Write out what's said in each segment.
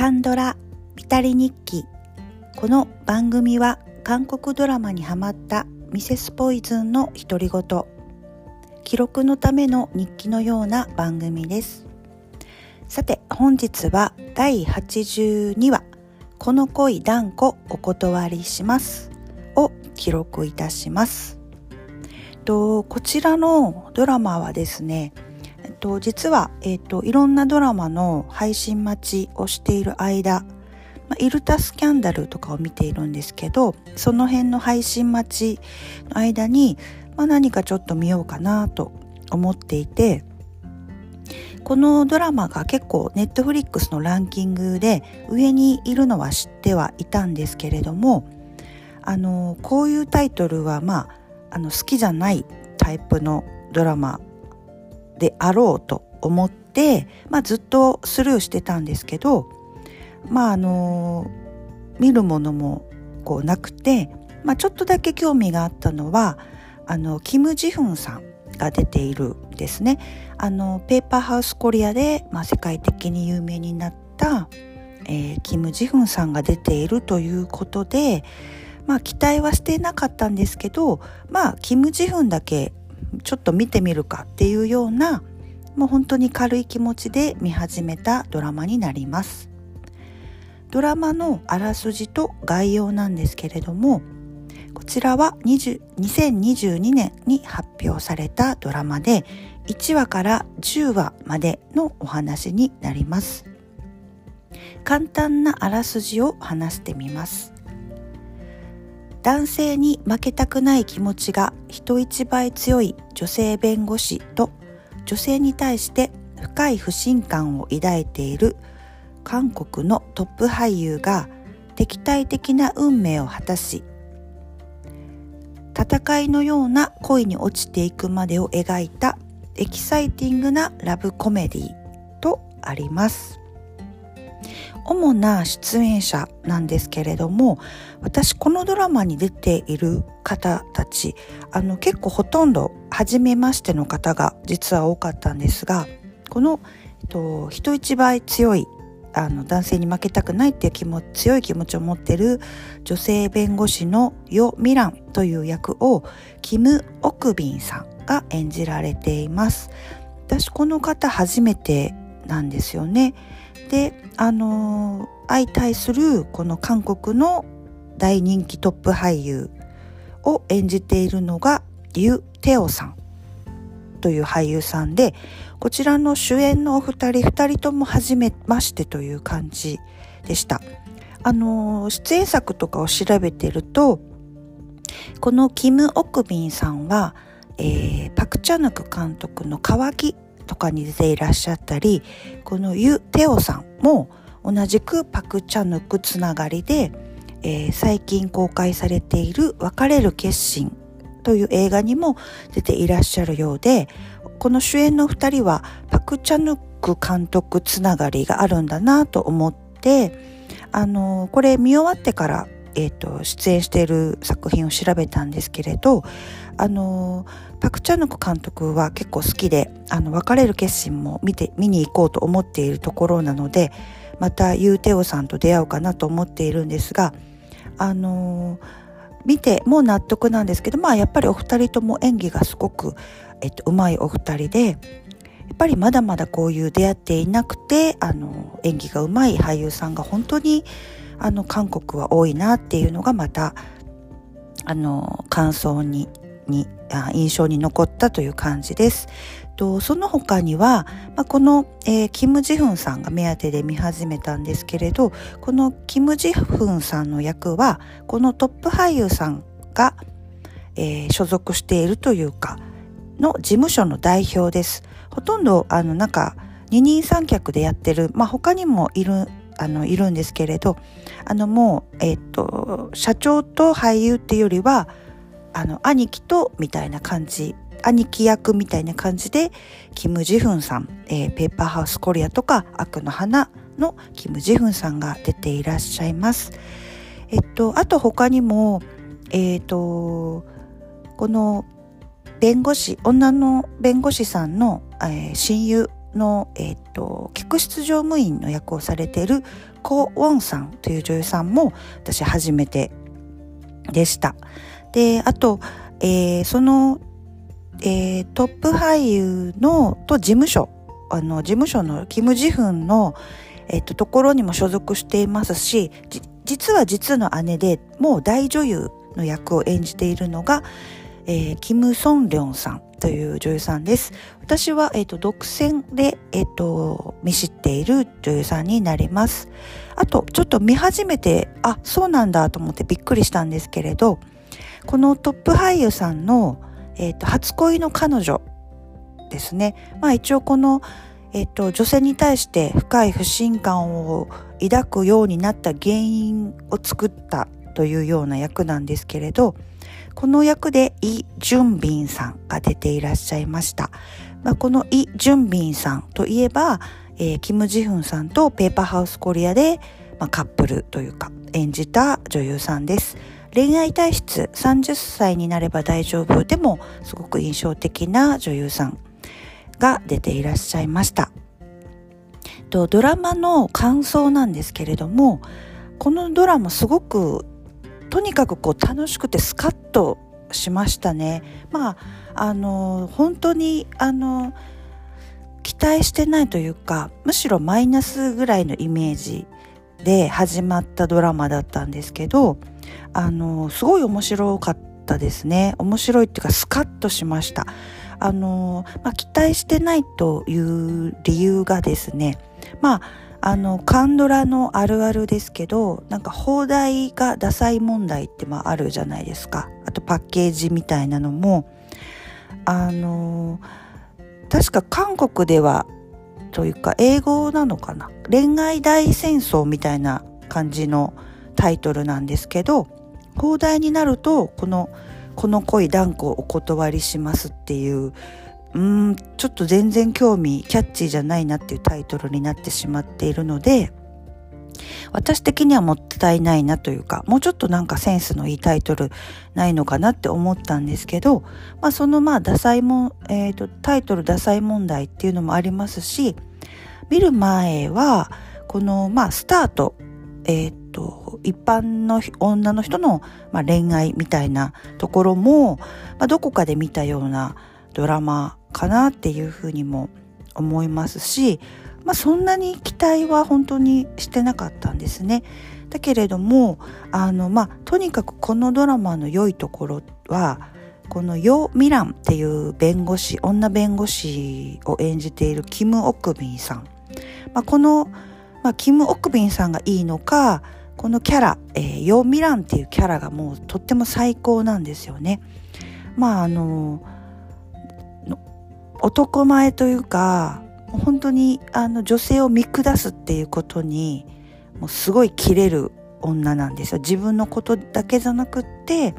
カンドラビタリ日記。この番組は韓国ドラマにハマったミセスポイズンの独り言。記録のための日記のような番組です。さて本日は第82話。この恋断固お断りします。を記録いたします。とこちらのドラマはですねと実は、えっと、いろんなドラマの配信待ちをしている間、ま、イルタスキャンダルとかを見ているんですけどその辺の配信待ちの間に、ま、何かちょっと見ようかなと思っていてこのドラマが結構ネットフリックスのランキングで上にいるのは知ってはいたんですけれどもあのこういうタイトルはまああの好きじゃないタイプのドラマであろうと思って、まあ、ずっとスルーしてたんですけどまああの見るものもこうなくて、まあ、ちょっとだけ興味があったのはあのキム・ジフンさんが出ているですね。あのペーパーハウスコリアで、まあ、世界的に有名になった、えー、キム・ジフンさんが出ているということでまあ期待はしていなかったんですけどまあキム・ジフンだけちょっと見てみるかっていうようなもう本当に軽い気持ちで見始めたドラマになります。ドラマのあらすじと概要なんですけれどもこちらは2022年に発表されたドラマで1話から10話までのお話になります。簡単なあらすじを話してみます。男性に負けたくない気持ちが人一倍強い女性弁護士と女性に対して深い不信感を抱いている韓国のトップ俳優が敵対的な運命を果たし戦いのような恋に落ちていくまでを描いたエキサイティングなラブコメディとあります。主な出演者なんですけれども私このドラマに出ている方たちあの結構ほとんど初めましての方が実は多かったんですがこの、えっと、人一倍強いあの男性に負けたくないっていう気持ち強い気持ちを持ってる女性弁護士のヨ・ミランという役をキム・オクビンさんが演じられています。私この方初めてなんですよね。であの相対するこの韓国の大人気トップ俳優を演じているのがユ・テオさんという俳優さんでこちらの主演のお二人二人とも初めましてという感じでした。あの出演作とかを調べてるとこのキム・オクビンさんは、えー、パク・チャヌク監督の「渇き」とかに出ていらっしゃったりこのユ・テオさんも同じくパク・チャヌクつながりで、えー、最近公開されている「別れる決心」という映画にも出ていらっしゃるようでこの主演の2人はパク・チャヌク監督つながりがあるんだなと思ってあのこれ見終わってからえーと、出演している作品を調べたんですけれどあのパク・チャヌク監督は結構好きであの別れる決心も見て見に行こうと思っているところなのでまたユーテオさんと出会うかなと思っているんですがあの見てもう納得なんですけどまあやっぱりお二人とも演技がすごく、えっと、うまいお二人でやっぱりまだまだこういう出会っていなくてあの演技がうまい俳優さんが本当にあの韓国は多いなっていうのがまたあの感想にに印象に残ったという感じです。とその他には、まあ、この、えー、キム・ジフンさんが目当てで見始めたんですけれどこのキム・ジフンさんの役はこのトップ俳優さんが、えー、所属しているというかの事務所の代表です。ほとんどあのなんか二人三脚でやってる、まあ、他にもいるあのいるんですけれどあのもう、えっ、と社長と俳優っていうよりはあの兄貴とみたいな感じ兄貴役みたいな感じでキム・ジフンさん、えー、ペーパーハウスコリアとか悪の花のキム・ジフンさんが出ていらっしゃいます。えっと、あと他にも、えっと、この弁護士、女の弁護士さんの、えー、親友の、えーと、客室乗務員の役をされているコ・ウォンさんという女優さんも私初めてでした。であと、えー、その、えー、トップ俳優のと事務所あの事務所のキム・ジフンの、えっと、ところにも所属していますし実は実の姉でもう大女優の役を演じているのが、えー、キム・ソンリョンさんという女優さんです。私は、えっ、と、独占で、えっ、と、見知っている女優さんになります。あと、ちょっと見始めて、あ、そうなんだと思ってびっくりしたんですけれど、このトップ俳優さんの、えっ、と、初恋の彼女ですね。まあ一応この、えっ、と、女性に対して深い不信感を抱くようになった原因を作ったというような役なんですけれど、この役でイ・ジュンビンさんが出ていらっしゃいました。まあ、このイ・ジュンビンさんといえば、えー、キム・ジフンさんとペーパーハウスコリアで、まあ、カップルというか演じた女優さんです。恋愛体質30歳になれば大丈夫でもすごく印象的な女優さんが出ていらっしゃいました。とドラマの感想なんですけれどもこのドラマすごくとにかくこう楽しくてスカッとしましたね。まああの本当にあの期待してないというかむしろマイナスぐらいのイメージで始まったドラマだったんですけどあのすごい面白かったですね。面白いっていうかスカッとしました。あの、まあ、期待してないという理由がですねまああのカンドラのあるあるですけどなんか放題がダサい問題ってまああるじゃないですか。あとパッケージみたいなのもあの確か韓国ではというか英語なのかな？恋愛大戦争みたいな感じのタイトルなんですけど放題になるとこの「この恋断固お断りします」っていううんちょっと全然興味キャッチーじゃないなっていうタイトルになってしまっているので私的にはもったいないなというかもうちょっとなんかセンスのいいタイトルないのかなって思ったんですけど、まあ、そのまあダサいも、えーと、タイトル「ダサい問題」っていうのもありますし見る前はこのまあスタートえっ、ー、と一般の女の人の、まあ、恋愛みたいなところも、まあ、どこかで見たようなドラマかなっていうふうにも思いますし、まあ、そんなに期待は本当にしてなかったんですね。だけれどもあの、まあ、とにかくこのドラマの良いところはこのヨ・ミランっていう弁護士女弁護士を演じているキム・オクビンさん、まあ、この、まあ、キム・オクビンさんがいいのかこのキャラ、えー、ヨ・ミランっていうキャラがもうとっても最高なんですよね。まああの男前というか本当にあの女性を見下すっていうことにもうすごい切れる女なんですよ。自分のことだけじゃなくって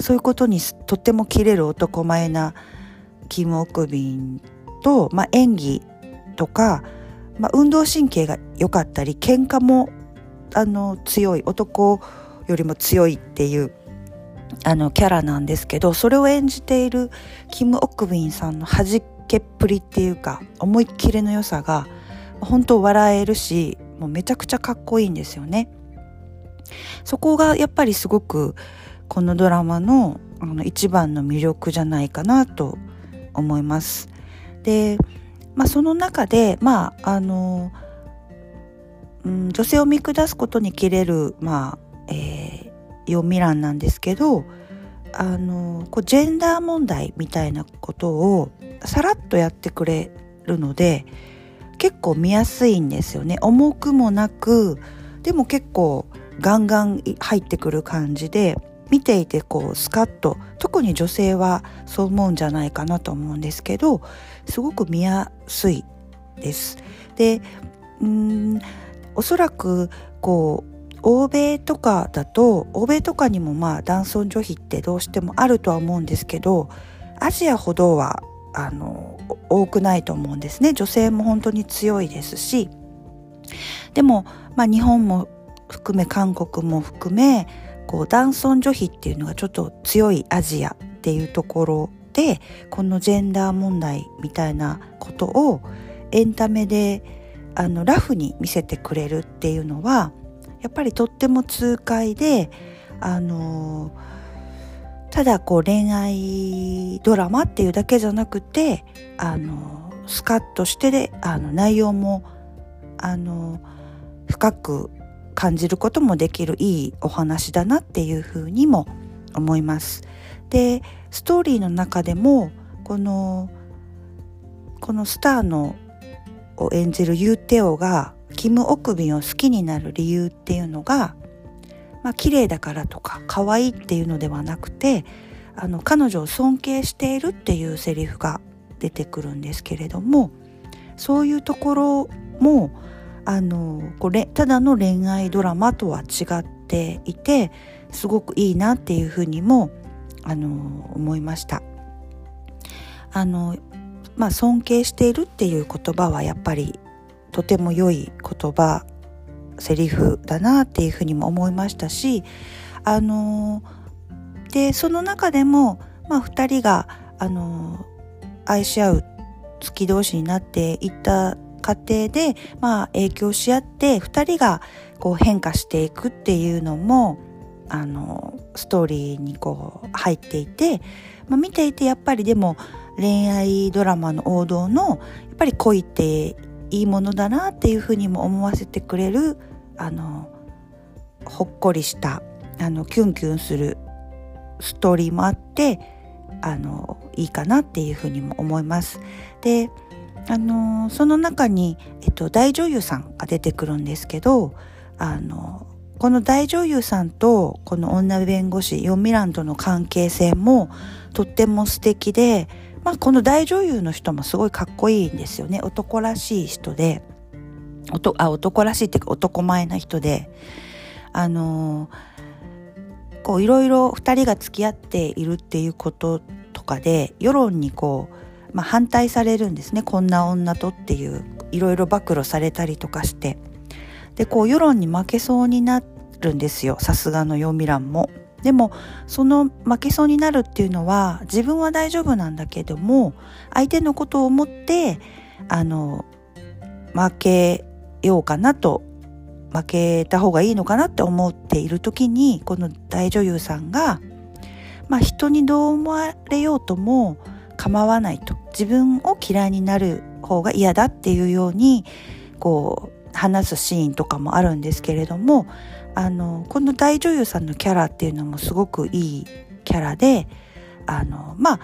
そういうことにとっても切れる男前なキム・オクビンと、まあ、演技とか、まあ、運動神経が良かったり喧嘩もあの強い男よりも強いっていうあのキャラなんですけどそれを演じているキム・オクビンさんの弾けっぷりっていうか思いっきりの良さが本当笑えるしもうめちゃくちゃかっこいいんですよね。そこがやっぱりすごくこのドラマのあの一番の魅力じゃないかなと思います。で、まあ、その中で、まああのうん、女性を見下すことに切れる、まあえー、読み欄なんですけどあのこうジェンダー問題みたいなことをさらっとやってくれるので結構見やすいんですよね重くもなくでも結構ガンガン入ってくる感じで見ていてこうスカッと特に女性はそう思うんじゃないかなと思うんですけどすごく見やすいです。でうんおそらくこう欧米とかだと欧米とかにもまあ男尊女卑ってどうしてもあるとは思うんですけどアジアほどはあの多くないと思うんですね。女性も本当に強いですし。でも、まあ、日本も含め韓国も含めこう男尊女卑っていうのがちょっと強いアジアっていうところでこのジェンダー問題みたいなことをエンタメであのラフに見せてくれるっていうのはやっぱりとっても痛快であのただこう恋愛ドラマっていうだけじゃなくてあのスカッとしてであの内容もあの深く感じることもできるいいお話だなっていうふうにも思います。でストーリーの中でもこのこのスターのを演じるユーテオがキム・オクビンを好きになる理由っていうのがまあ綺麗だからとか可愛いっていうのではなくてあの彼女を尊敬しているっていうセリフが出てくるんですけれどもそういうところもあのこれただの恋愛ドラマとは違っていてすごくいいなっていうふうにもあの思いました。あのまあ尊敬しているっていう言葉はやっぱりとても良い言葉セリフだなっていうふうにも思いましたしあのでその中でも、まあ、2人があの愛し合う月同士になっていった過程で、まあ、影響し合って2人がこう変化していくっていうのもあのストーリーにこう入っていて、まあ、見ていてやっぱりでも恋愛ドラマの王道のやっぱり恋っていいものだなっていうふうにも思わせてくれるあのほっこりしたあのキュンキュンするストーリーもあってあのいいかなっていうふうにも思います。であのその中に、えっと、大女優さんが出てくるんですけどあのこの大女優さんとこの女弁護士ヨミランとの関係性もとっても素敵でまあ、この大女優の人もすごいかっこいいんですよね。男らしい人で。あ男らしいっていうか男前な人で。あのー、こういろいろ2人が付き合っているっていうこととかで世論にこう、まあ、反対されるんですね。こんな女とっていういろいろ暴露されたりとかして。でこう世論に負けそうになるんですよ。さすがの読み欄も。でもその負けそうになるっていうのは自分は大丈夫なんだけども相手のことを思ってあの負けようかなと負けた方がいいのかなって思っている時にこの大女優さんが、まあ、人にどう思われようとも構わないと。自分を嫌いになる方が嫌だっていうようにこう話すシーンとかもあるんですけれどもあのこの大女優さんのキャラっていうのもすごくいいキャラであのまあ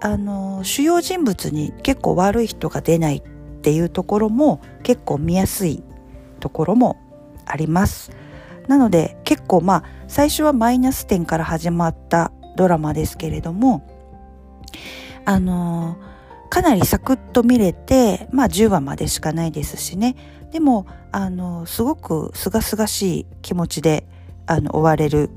あの主要人物に結構悪い人が出ないっていうところも結構見やすいところもあります。なので結構まあ最初はマイナス点から始まったドラマですけれどもあのかなりサクッと見れてまあ10話までしかないですしねでもあのすごく清々しい気持ちであの終われる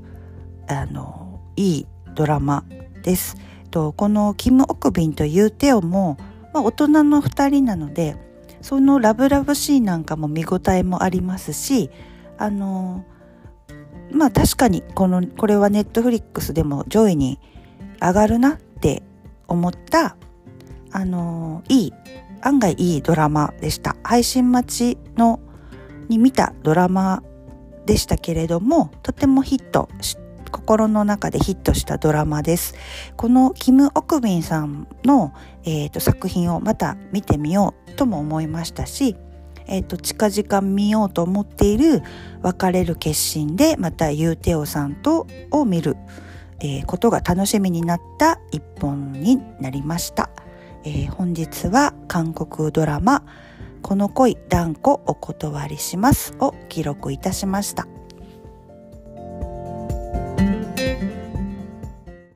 あのいいドラマです。とこのキム・オクビンとユーテオも、まあ、大人の2人なのでそのラブラブシーンなんかも見応えもありますしあのまあ確かにこのこれはネットフリックスでも上位に上がるなって思ったあのいい案外いいドラマでした配信待ちのに見たドラマでしたけれどもとてもヒット心の中でヒットしたドラマですこのキム・オクビンさんの、えーと、作品をまた見てみようとも思いましたし、えーと、近々見ようと思っている別れる決心でまたユーテオさんとを見る、えー、ことが楽しみになった一本になりました。えー、本日は韓国ドラマ「この恋断固お断りします」を記録いたしました。